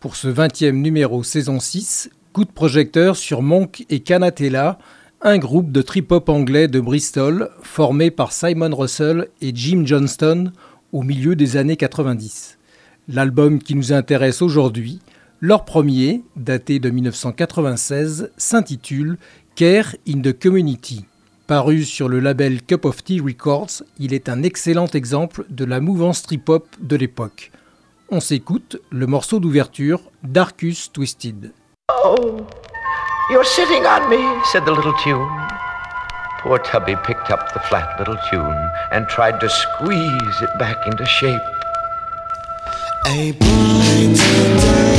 Pour ce 20e numéro saison 6, coup de projecteur sur Monk et Canatella, un groupe de trip-hop anglais de Bristol formé par Simon Russell et Jim Johnston au milieu des années 90. L'album qui nous intéresse aujourd'hui, leur premier, daté de 1996, s'intitule Care in the Community. Paru sur le label Cup of Tea Records, il est un excellent exemple de la mouvance trip-hop de l'époque. On s'écoute le morceau d'ouverture Darkus Twisted. Oh, you're sitting on me, said the little tune. Poor Tubby picked up the flat little tune and tried to squeeze it back into shape. A bright day,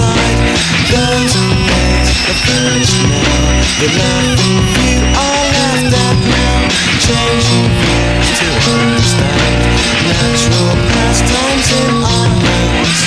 side. Those who made a virgin now. Laughing you are laughed at now. Changing views to understand. Natural pastimes in our minds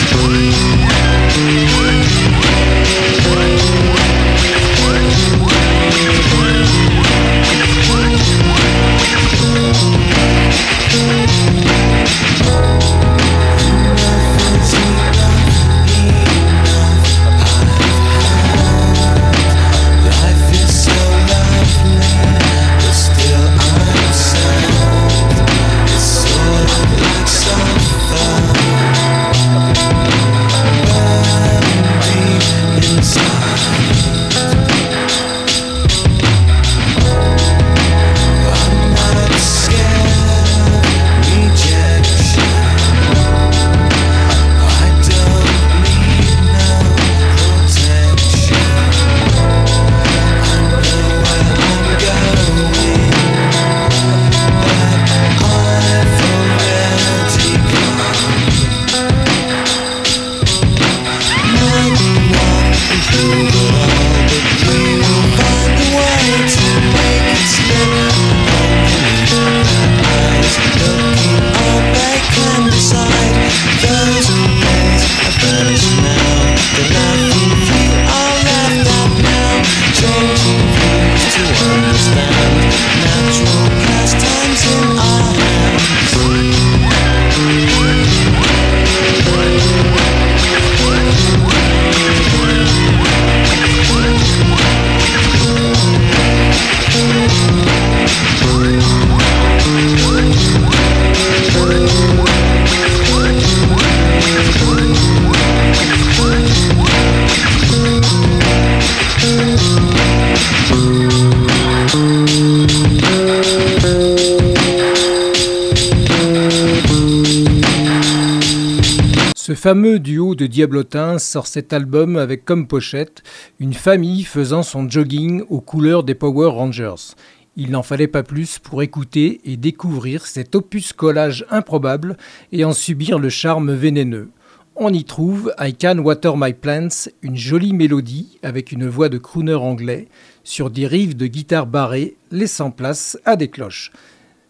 fameux duo de diablotins sort cet album avec comme pochette une famille faisant son jogging aux couleurs des Power Rangers. Il n'en fallait pas plus pour écouter et découvrir cet opus collage improbable et en subir le charme vénéneux. On y trouve I Can Water My Plants, une jolie mélodie avec une voix de crooner anglais sur des rives de guitare barrées laissant place à des cloches.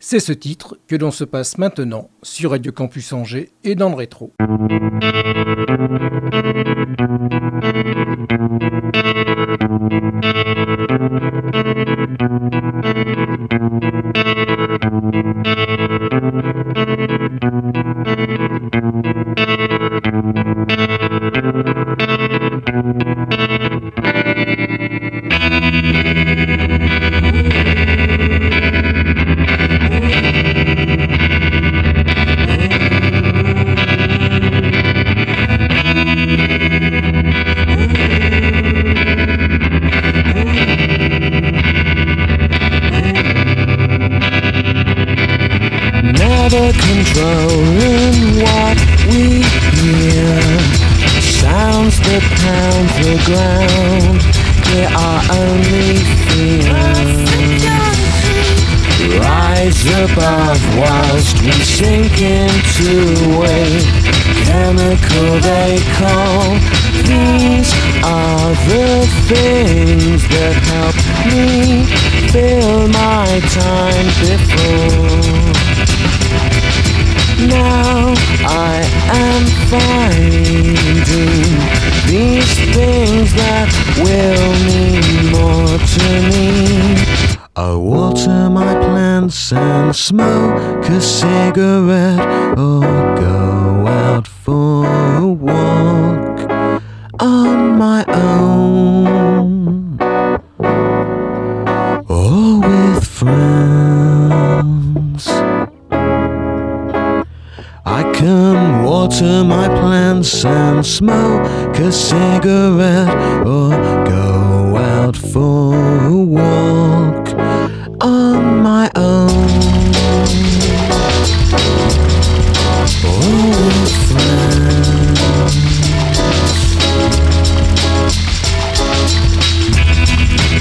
C'est ce titre que l'on se passe maintenant sur Radio Campus Angers et dans le rétro. now I am finding these things that will mean more to me. I water my plants and smoke a cigarette. Oh, smoke a cigarette or go out for a walk on my own.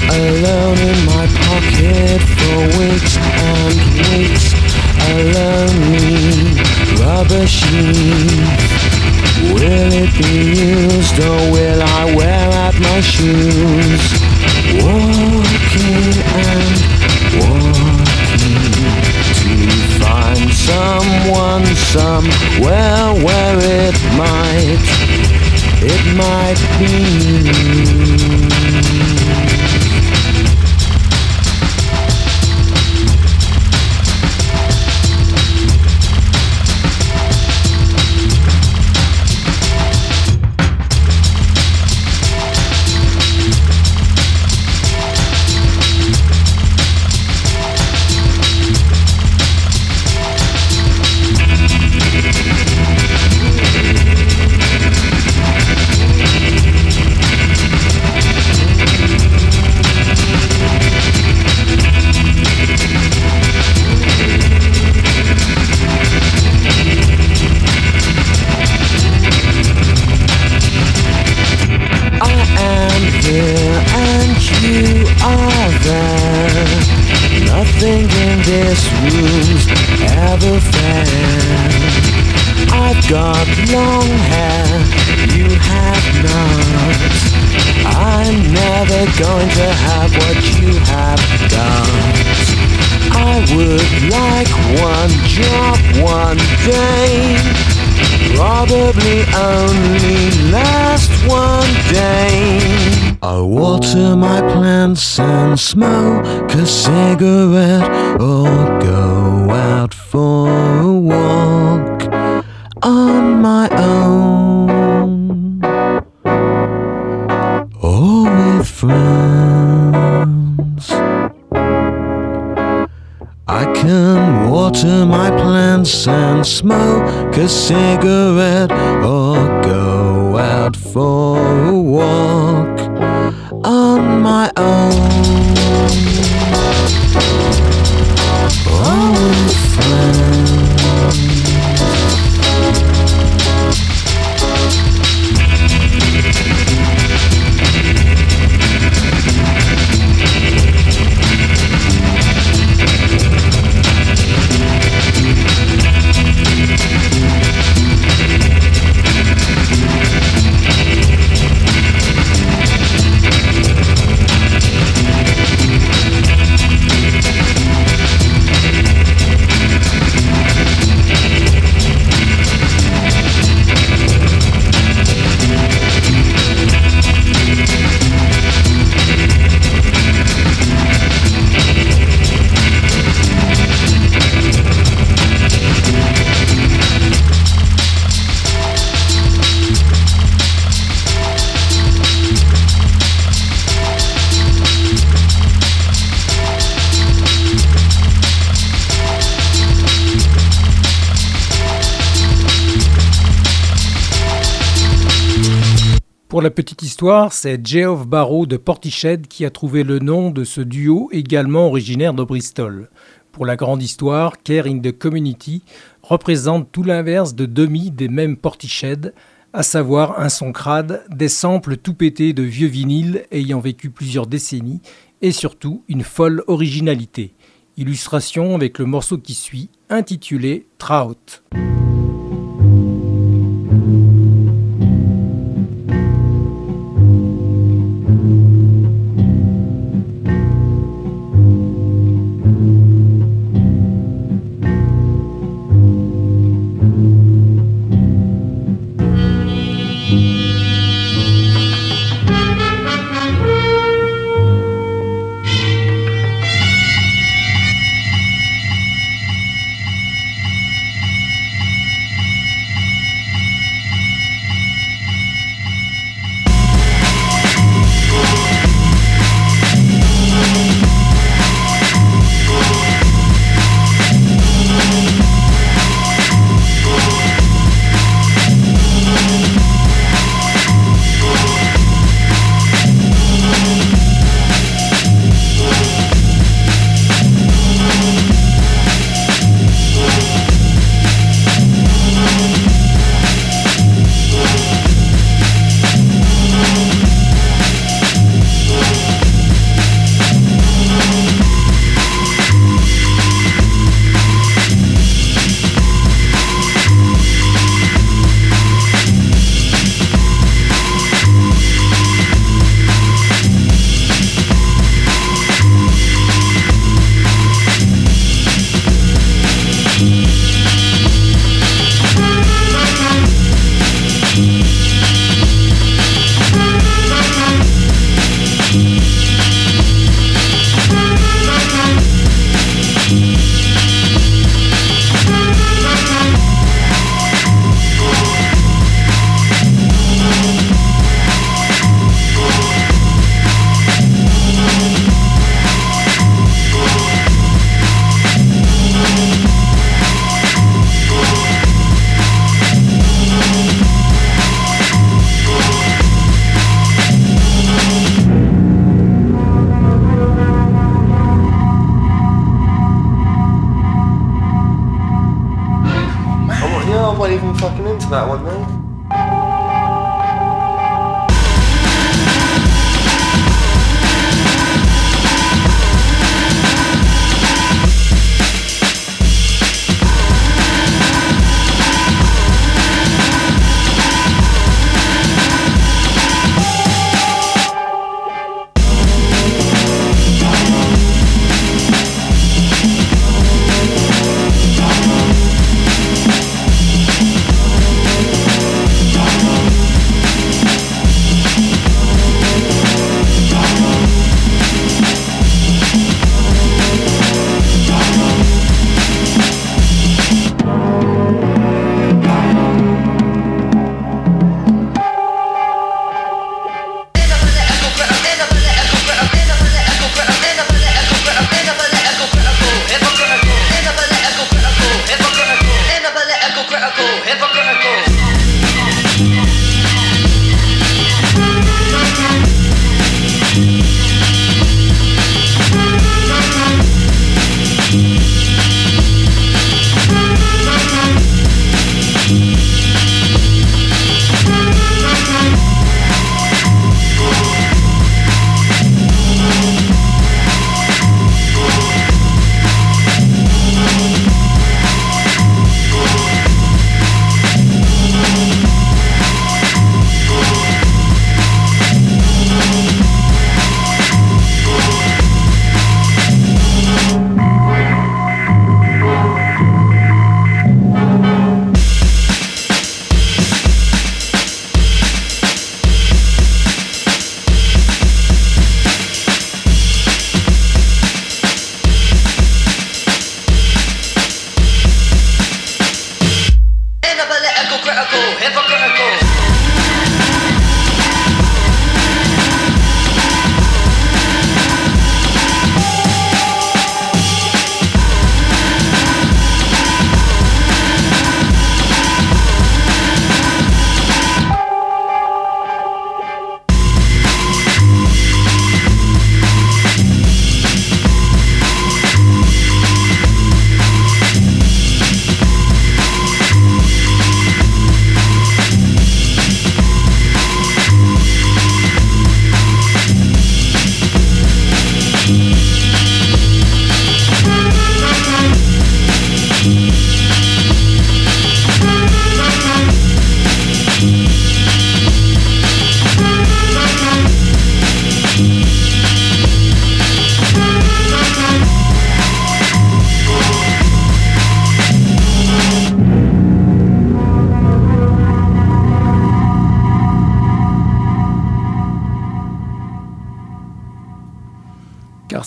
Alone in my pocket for weeks and weeks A lonely rubber sheet Will it be used or will I wear out my shoes? Walking and walking To find someone somewhere where it might It might be smoke a cigarette or go out for a walk on my own or with friends. I can water my plants and smoke a cigarette or go out for a walk on my own. Pour la petite histoire, c'est Geoff Barrow de Portiched qui a trouvé le nom de ce duo également originaire de Bristol. Pour la grande histoire, Care in the Community représente tout l'inverse de demi des mêmes Portiched, à savoir un son crade, des samples tout pétés de vieux vinyles ayant vécu plusieurs décennies et surtout une folle originalité. Illustration avec le morceau qui suit, intitulé Trout. that one though.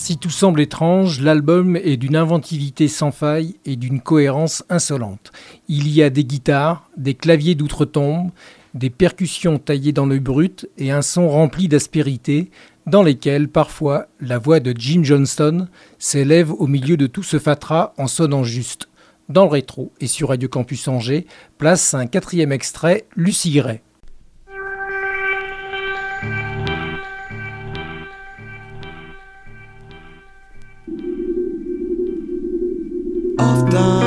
Si tout semble étrange, l'album est d'une inventivité sans faille et d'une cohérence insolente. Il y a des guitares, des claviers d'outre-tombe, des percussions taillées dans le brut et un son rempli d'aspérité, dans lesquels parfois la voix de Jim Johnston s'élève au milieu de tout ce fatras en sonnant juste. Dans le rétro et sur Radio Campus Angers, place un quatrième extrait, Lucie I've.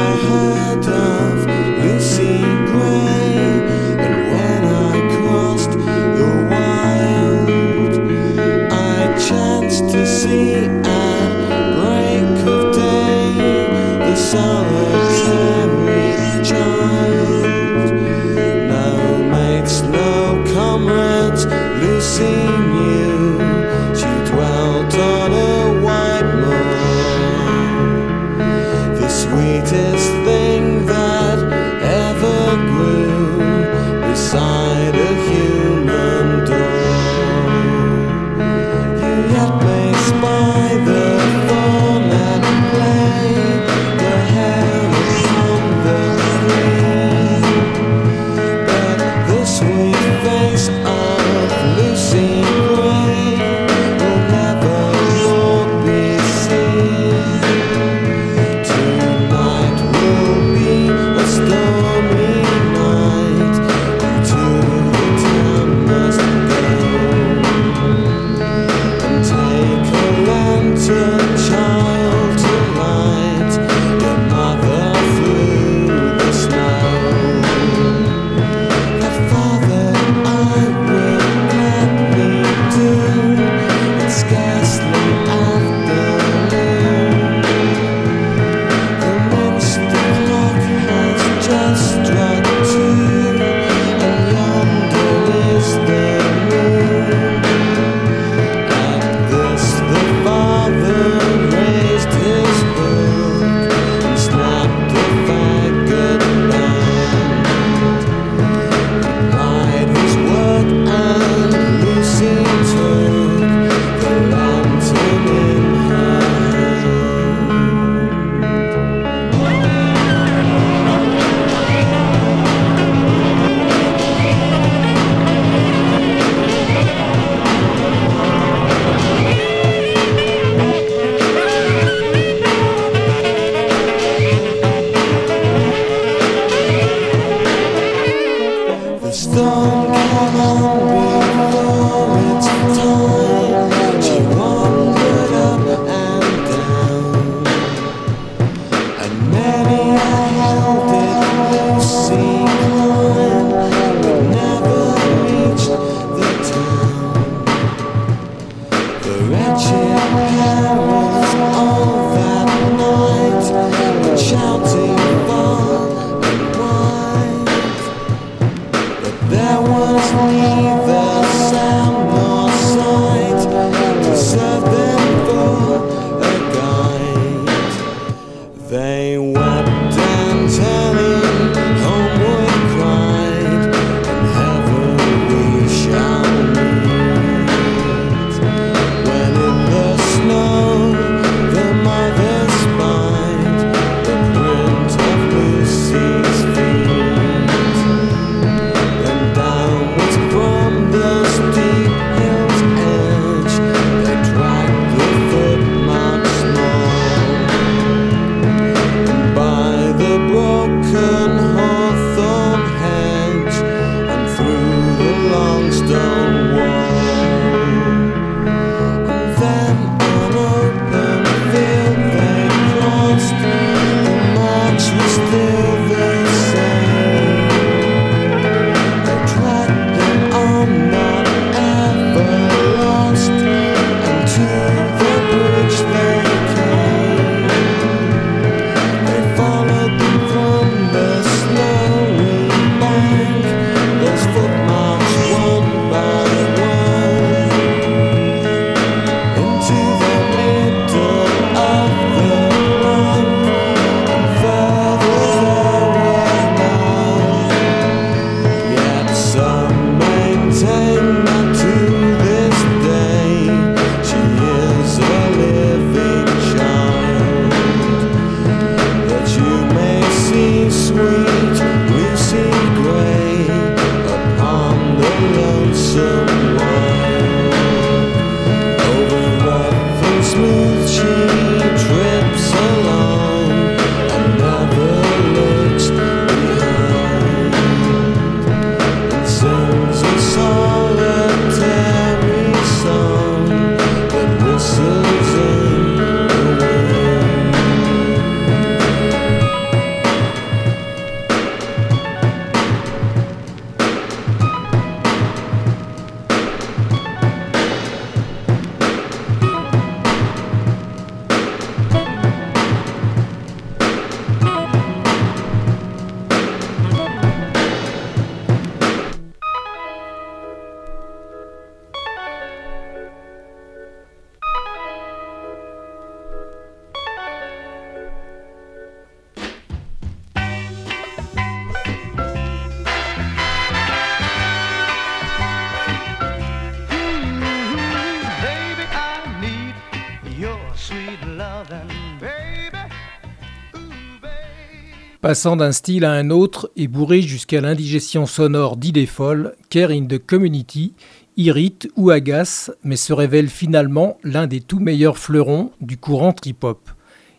Passant d'un style à un autre et bourré jusqu'à l'indigestion sonore d'idées folles, Care in the Community irrite ou agace, mais se révèle finalement l'un des tout meilleurs fleurons du courant trip-hop.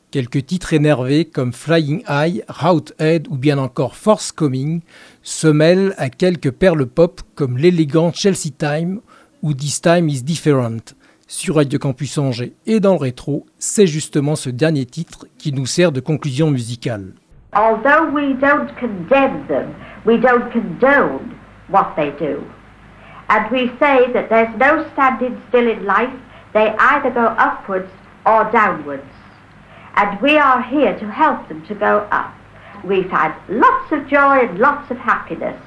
Quelques titres énervés comme Flying High, Route Head ou bien encore Force Coming se mêlent à quelques perles pop comme l'élégant Chelsea Time ou This Time is Different. Sur Radio Campus Angers et dans le rétro, c'est justement ce dernier titre qui nous sert de conclusion musicale. Although we don't condemn them, we don't condone what they do. And we say that there's no standing still in life, they either go upwards or downwards. And we are here to help them to go up. We've had lots of joy and lots of happiness.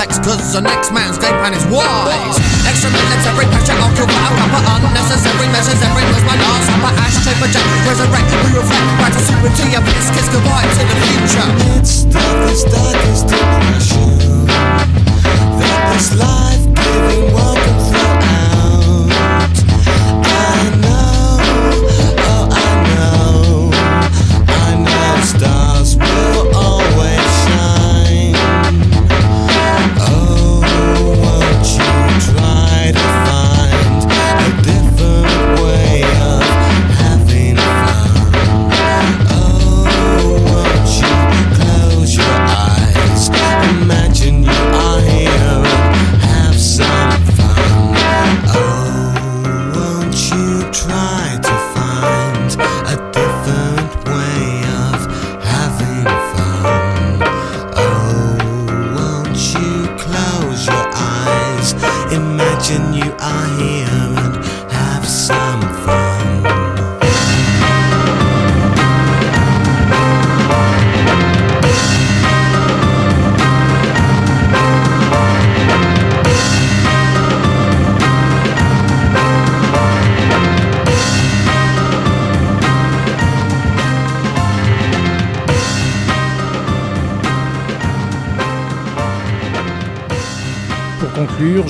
complex, cause the next man's game plan is wise. Extra minutes, every pressure, I'll kill without proper unnecessary measures, every lose my last supper, ashtray, project, resurrect, we reflect, back to superty, and this kiss goodbye to the future. It's the darkest depression that this life giving welcome.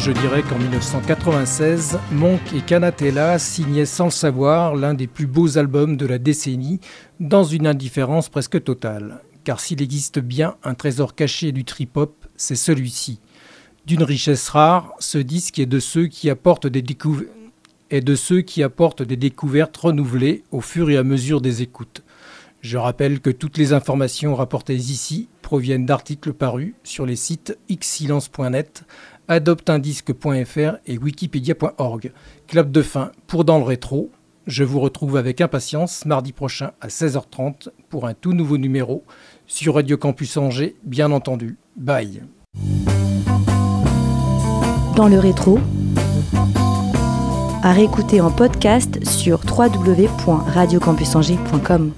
Je dirais qu'en 1996, Monk et Canatella signaient sans le savoir l'un des plus beaux albums de la décennie, dans une indifférence presque totale. Car s'il existe bien un trésor caché du trip-hop, c'est celui-ci. D'une richesse rare, ce disque est de ceux qui apportent des est de ceux qui apportent des découvertes renouvelées au fur et à mesure des écoutes. Je rappelle que toutes les informations rapportées ici proviennent d'articles parus sur les sites xsilence.net, adopteindisque.fr et wikipedia.org. Clap de fin pour Dans le rétro. Je vous retrouve avec impatience mardi prochain à 16h30 pour un tout nouveau numéro sur Radio Campus Angers, bien entendu. Bye. Dans le rétro, à réécouter en podcast sur www.radiocampusangers.com.